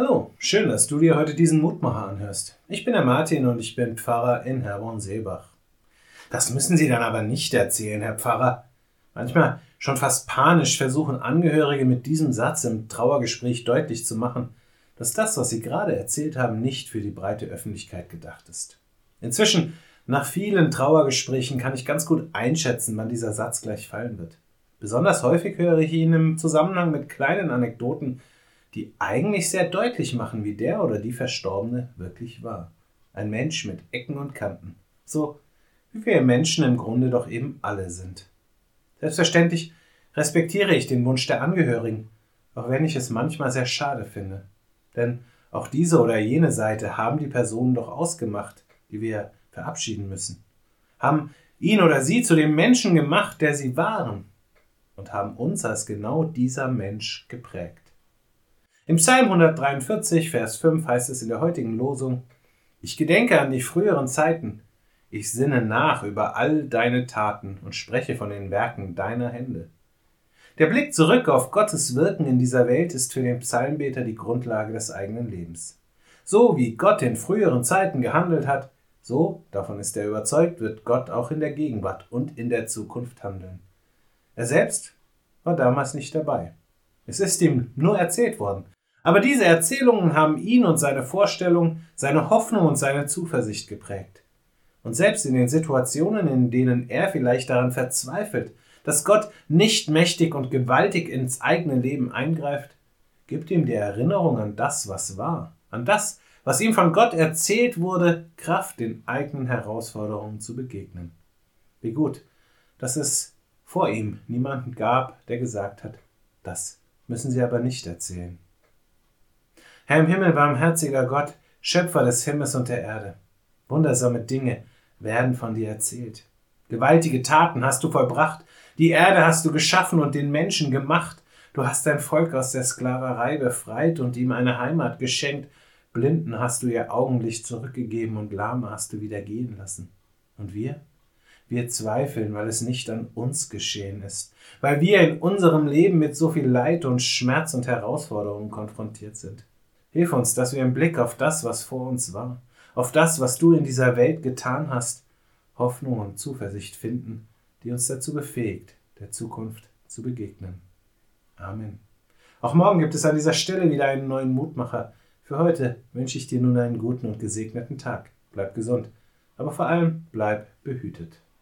Hallo, schön, dass du dir heute diesen Mutmacher anhörst. Ich bin der Martin und ich bin Pfarrer in Herborn-Seebach. Das müssen Sie dann aber nicht erzählen, Herr Pfarrer. Manchmal schon fast panisch versuchen Angehörige mit diesem Satz im Trauergespräch deutlich zu machen, dass das, was Sie gerade erzählt haben, nicht für die breite Öffentlichkeit gedacht ist. Inzwischen, nach vielen Trauergesprächen, kann ich ganz gut einschätzen, wann dieser Satz gleich fallen wird. Besonders häufig höre ich ihn im Zusammenhang mit kleinen Anekdoten, die eigentlich sehr deutlich machen, wie der oder die Verstorbene wirklich war. Ein Mensch mit Ecken und Kanten. So wie wir Menschen im Grunde doch eben alle sind. Selbstverständlich respektiere ich den Wunsch der Angehörigen, auch wenn ich es manchmal sehr schade finde. Denn auch diese oder jene Seite haben die Personen doch ausgemacht, die wir verabschieden müssen, haben ihn oder sie zu dem Menschen gemacht, der sie waren, und haben uns als genau dieser Mensch geprägt. Im Psalm 143, Vers 5 heißt es in der heutigen Losung, Ich gedenke an die früheren Zeiten, ich sinne nach über all deine Taten und spreche von den Werken deiner Hände. Der Blick zurück auf Gottes Wirken in dieser Welt ist für den Psalmbeter die Grundlage des eigenen Lebens. So wie Gott in früheren Zeiten gehandelt hat, so, davon ist er überzeugt, wird Gott auch in der Gegenwart und in der Zukunft handeln. Er selbst war damals nicht dabei. Es ist ihm nur erzählt worden. Aber diese Erzählungen haben ihn und seine Vorstellung, seine Hoffnung und seine Zuversicht geprägt. Und selbst in den Situationen, in denen er vielleicht daran verzweifelt, dass Gott nicht mächtig und gewaltig ins eigene Leben eingreift, gibt ihm die Erinnerung an das, was war, an das, was ihm von Gott erzählt wurde, Kraft, den eigenen Herausforderungen zu begegnen. Wie gut, dass es vor ihm niemanden gab, der gesagt hat, das müssen Sie aber nicht erzählen. Herr im Himmel, barmherziger Gott, Schöpfer des Himmels und der Erde, wundersame Dinge werden von dir erzählt. Gewaltige Taten hast du vollbracht, die Erde hast du geschaffen und den Menschen gemacht. Du hast dein Volk aus der Sklaverei befreit und ihm eine Heimat geschenkt. Blinden hast du ihr Augenlicht zurückgegeben und Lahme hast du wieder gehen lassen. Und wir? Wir zweifeln, weil es nicht an uns geschehen ist, weil wir in unserem Leben mit so viel Leid und Schmerz und Herausforderungen konfrontiert sind. Hilf uns, dass wir im Blick auf das, was vor uns war, auf das, was du in dieser Welt getan hast, Hoffnung und Zuversicht finden, die uns dazu befähigt, der Zukunft zu begegnen. Amen. Auch morgen gibt es an dieser Stelle wieder einen neuen Mutmacher. Für heute wünsche ich dir nun einen guten und gesegneten Tag. Bleib gesund, aber vor allem bleib behütet.